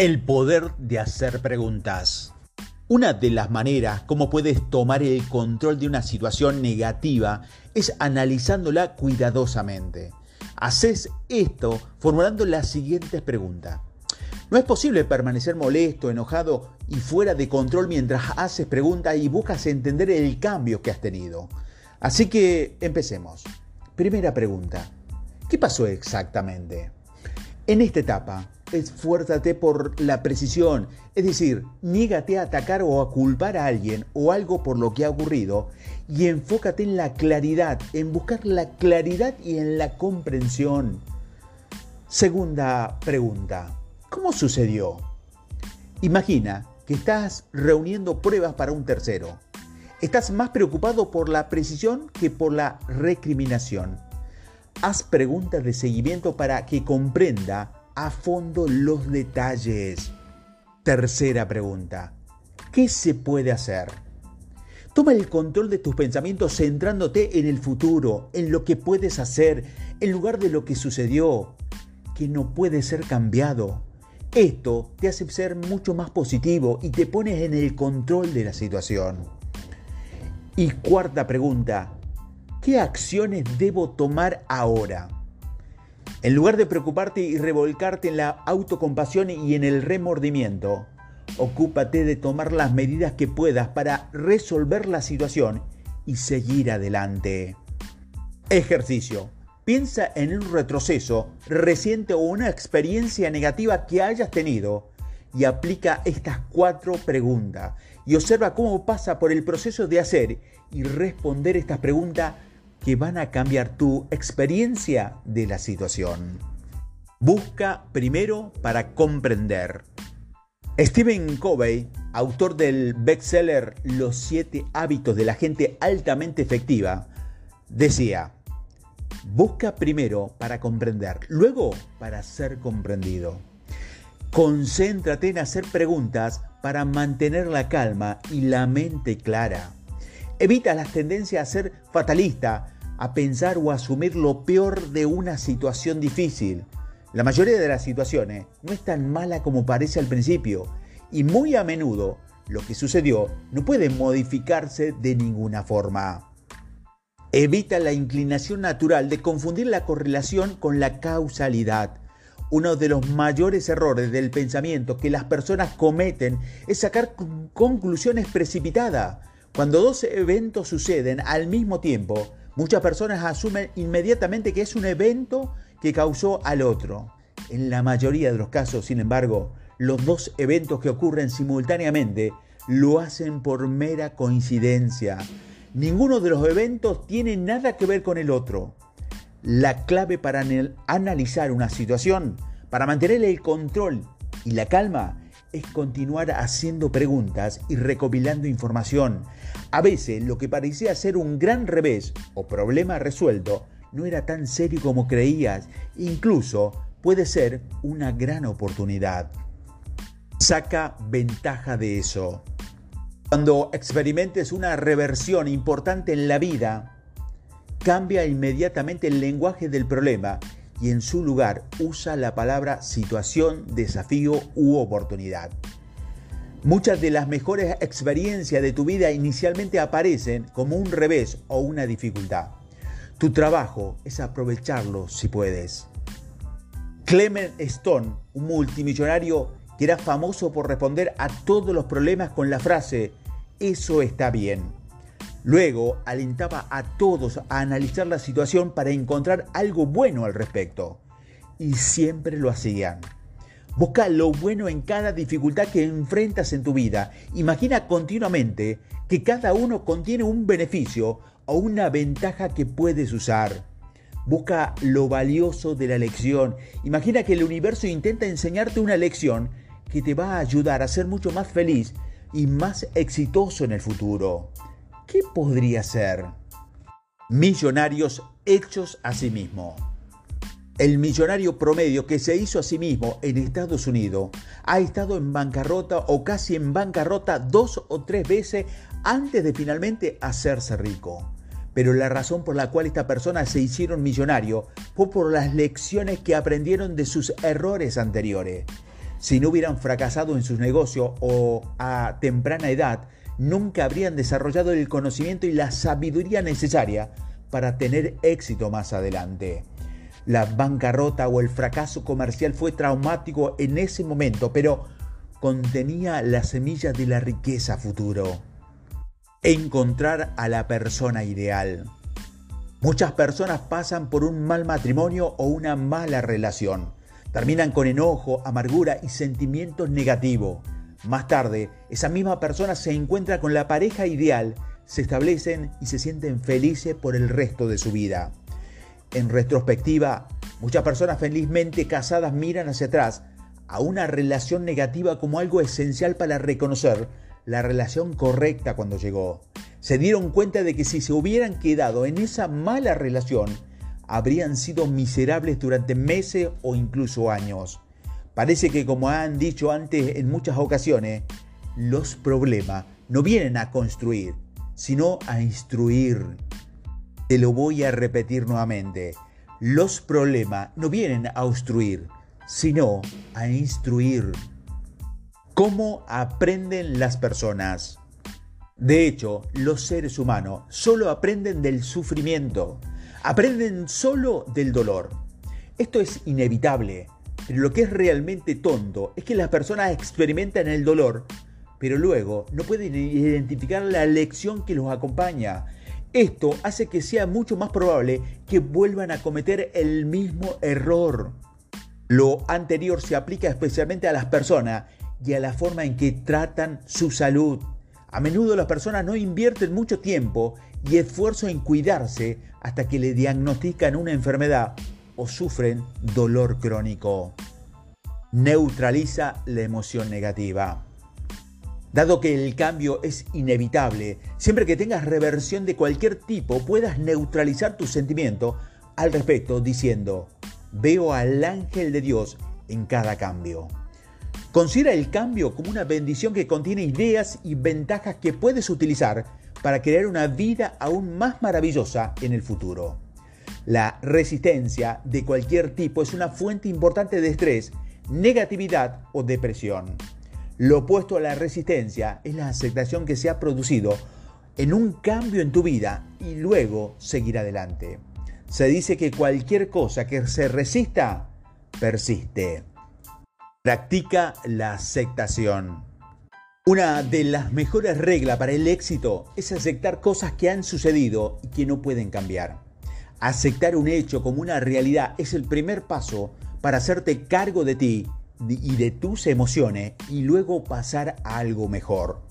El poder de hacer preguntas. Una de las maneras como puedes tomar el control de una situación negativa es analizándola cuidadosamente. Haces esto formulando las siguientes preguntas. No es posible permanecer molesto, enojado y fuera de control mientras haces preguntas y buscas entender el cambio que has tenido. Así que empecemos. Primera pregunta. ¿Qué pasó exactamente? En esta etapa, esfuérzate por la precisión, es decir, niégate a atacar o a culpar a alguien o algo por lo que ha ocurrido y enfócate en la claridad, en buscar la claridad y en la comprensión. Segunda pregunta, ¿cómo sucedió? Imagina que estás reuniendo pruebas para un tercero. Estás más preocupado por la precisión que por la recriminación. Haz preguntas de seguimiento para que comprenda a fondo los detalles. Tercera pregunta. ¿Qué se puede hacer? Toma el control de tus pensamientos centrándote en el futuro, en lo que puedes hacer, en lugar de lo que sucedió, que no puede ser cambiado. Esto te hace ser mucho más positivo y te pones en el control de la situación. Y cuarta pregunta, ¿qué acciones debo tomar ahora? En lugar de preocuparte y revolcarte en la autocompasión y en el remordimiento, ocúpate de tomar las medidas que puedas para resolver la situación y seguir adelante. Ejercicio. Piensa en un retroceso reciente o una experiencia negativa que hayas tenido y aplica estas cuatro preguntas y observa cómo pasa por el proceso de hacer y responder estas preguntas que van a cambiar tu experiencia de la situación. Busca primero para comprender. Stephen Covey, autor del bestseller Los siete hábitos de la gente altamente efectiva, decía, busca primero para comprender, luego para ser comprendido. Concéntrate en hacer preguntas para mantener la calma y la mente clara. Evita las tendencias a ser fatalista, a pensar o asumir lo peor de una situación difícil. La mayoría de las situaciones no es tan mala como parece al principio y muy a menudo lo que sucedió no puede modificarse de ninguna forma. Evita la inclinación natural de confundir la correlación con la causalidad. Uno de los mayores errores del pensamiento que las personas cometen es sacar conclusiones precipitadas cuando dos eventos suceden al mismo tiempo, muchas personas asumen inmediatamente que es un evento que causó al otro. En la mayoría de los casos, sin embargo, los dos eventos que ocurren simultáneamente lo hacen por mera coincidencia. Ninguno de los eventos tiene nada que ver con el otro. La clave para analizar una situación, para mantener el control y la calma, es continuar haciendo preguntas y recopilando información. A veces lo que parecía ser un gran revés o problema resuelto no era tan serio como creías, incluso puede ser una gran oportunidad. Saca ventaja de eso. Cuando experimentes una reversión importante en la vida, cambia inmediatamente el lenguaje del problema y en su lugar usa la palabra situación, desafío u oportunidad. Muchas de las mejores experiencias de tu vida inicialmente aparecen como un revés o una dificultad. Tu trabajo es aprovecharlo si puedes. Clement Stone, un multimillonario que era famoso por responder a todos los problemas con la frase, eso está bien. Luego alentaba a todos a analizar la situación para encontrar algo bueno al respecto. Y siempre lo hacían. Busca lo bueno en cada dificultad que enfrentas en tu vida. Imagina continuamente que cada uno contiene un beneficio o una ventaja que puedes usar. Busca lo valioso de la lección. Imagina que el universo intenta enseñarte una lección que te va a ayudar a ser mucho más feliz y más exitoso en el futuro. ¿Qué podría ser? Millonarios hechos a sí mismo. El millonario promedio que se hizo a sí mismo en Estados Unidos ha estado en bancarrota o casi en bancarrota dos o tres veces antes de finalmente hacerse rico. Pero la razón por la cual esta persona se hicieron millonario fue por las lecciones que aprendieron de sus errores anteriores. Si no hubieran fracasado en sus negocios o a temprana edad, nunca habrían desarrollado el conocimiento y la sabiduría necesaria para tener éxito más adelante. La bancarrota o el fracaso comercial fue traumático en ese momento, pero contenía la semilla de la riqueza futuro. Encontrar a la persona ideal. Muchas personas pasan por un mal matrimonio o una mala relación Terminan con enojo, amargura y sentimientos negativos. Más tarde, esa misma persona se encuentra con la pareja ideal, se establecen y se sienten felices por el resto de su vida. En retrospectiva, muchas personas felizmente casadas miran hacia atrás a una relación negativa como algo esencial para reconocer la relación correcta cuando llegó. Se dieron cuenta de que si se hubieran quedado en esa mala relación, habrían sido miserables durante meses o incluso años. Parece que como han dicho antes en muchas ocasiones, los problemas no vienen a construir, sino a instruir. Te lo voy a repetir nuevamente. Los problemas no vienen a obstruir, sino a instruir. ¿Cómo aprenden las personas? De hecho, los seres humanos solo aprenden del sufrimiento aprenden solo del dolor. Esto es inevitable, lo que es realmente tonto es que las personas experimentan el dolor, pero luego no pueden identificar la lección que los acompaña. Esto hace que sea mucho más probable que vuelvan a cometer el mismo error. Lo anterior se aplica especialmente a las personas y a la forma en que tratan su salud. A menudo las personas no invierten mucho tiempo y esfuerzo en cuidarse hasta que le diagnostican una enfermedad o sufren dolor crónico. Neutraliza la emoción negativa. Dado que el cambio es inevitable, siempre que tengas reversión de cualquier tipo puedas neutralizar tu sentimiento al respecto diciendo, veo al ángel de Dios en cada cambio. Considera el cambio como una bendición que contiene ideas y ventajas que puedes utilizar para crear una vida aún más maravillosa en el futuro. La resistencia de cualquier tipo es una fuente importante de estrés, negatividad o depresión. Lo opuesto a la resistencia es la aceptación que se ha producido en un cambio en tu vida y luego seguir adelante. Se dice que cualquier cosa que se resista, persiste. Practica la aceptación. Una de las mejores reglas para el éxito es aceptar cosas que han sucedido y que no pueden cambiar. Aceptar un hecho como una realidad es el primer paso para hacerte cargo de ti y de tus emociones y luego pasar a algo mejor.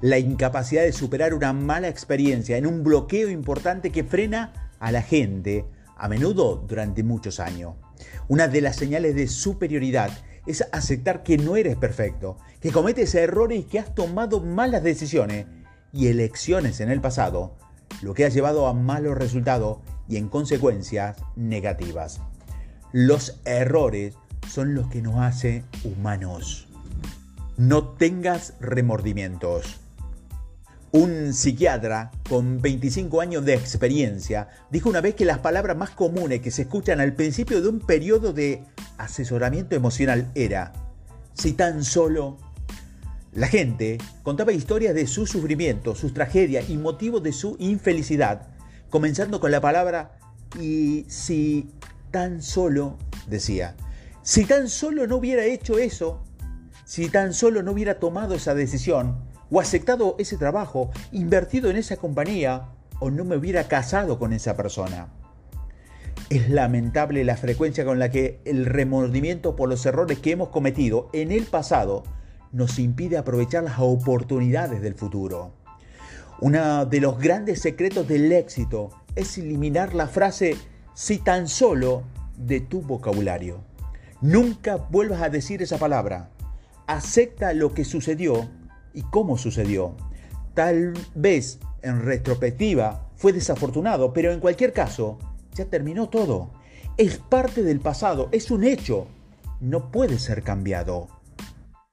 La incapacidad de superar una mala experiencia en un bloqueo importante que frena a la gente, a menudo durante muchos años. Una de las señales de superioridad es aceptar que no eres perfecto, que cometes errores y que has tomado malas decisiones y elecciones en el pasado, lo que ha llevado a malos resultados y en consecuencias negativas. Los errores son los que nos hacen humanos. No tengas remordimientos. Un psiquiatra con 25 años de experiencia dijo una vez que las palabras más comunes que se escuchan al principio de un periodo de asesoramiento emocional era, si tan solo... La gente contaba historias de su sufrimiento, sus tragedias y motivos de su infelicidad, comenzando con la palabra y si tan solo, decía, si tan solo no hubiera hecho eso, si tan solo no hubiera tomado esa decisión, o aceptado ese trabajo, invertido en esa compañía o no me hubiera casado con esa persona. Es lamentable la frecuencia con la que el remordimiento por los errores que hemos cometido en el pasado nos impide aprovechar las oportunidades del futuro. Uno de los grandes secretos del éxito es eliminar la frase si tan solo de tu vocabulario. Nunca vuelvas a decir esa palabra. Acepta lo que sucedió y cómo sucedió. Tal vez en retrospectiva fue desafortunado, pero en cualquier caso ya terminó todo. Es parte del pasado, es un hecho. No puede ser cambiado.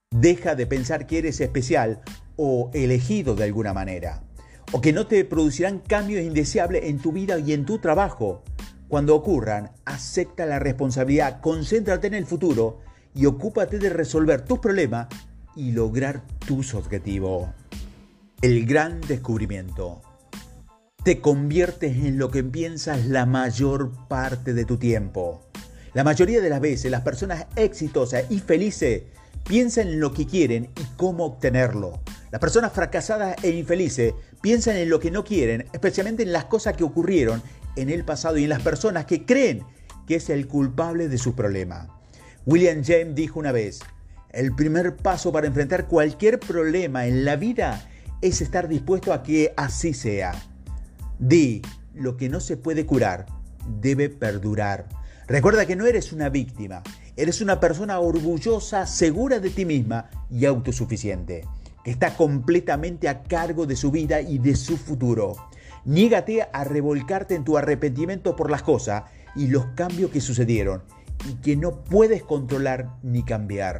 Deja de pensar que eres especial o elegido de alguna manera, o que no te producirán cambios indeseables en tu vida y en tu trabajo. Cuando ocurran, acepta la responsabilidad, concéntrate en el futuro y ocúpate de resolver tus problemas y lograr tus objetivos. El gran descubrimiento. Te conviertes en lo que piensas la mayor parte de tu tiempo. La mayoría de las veces las personas exitosas y felices piensan en lo que quieren y cómo obtenerlo. Las personas fracasadas e infelices piensan en lo que no quieren, especialmente en las cosas que ocurrieron en el pasado y en las personas que creen que es el culpable de su problema. William James dijo una vez, el primer paso para enfrentar cualquier problema en la vida es estar dispuesto a que así sea. Di, lo que no se puede curar debe perdurar. Recuerda que no eres una víctima, eres una persona orgullosa, segura de ti misma y autosuficiente, que está completamente a cargo de su vida y de su futuro. Niégate a revolcarte en tu arrepentimiento por las cosas y los cambios que sucedieron y que no puedes controlar ni cambiar.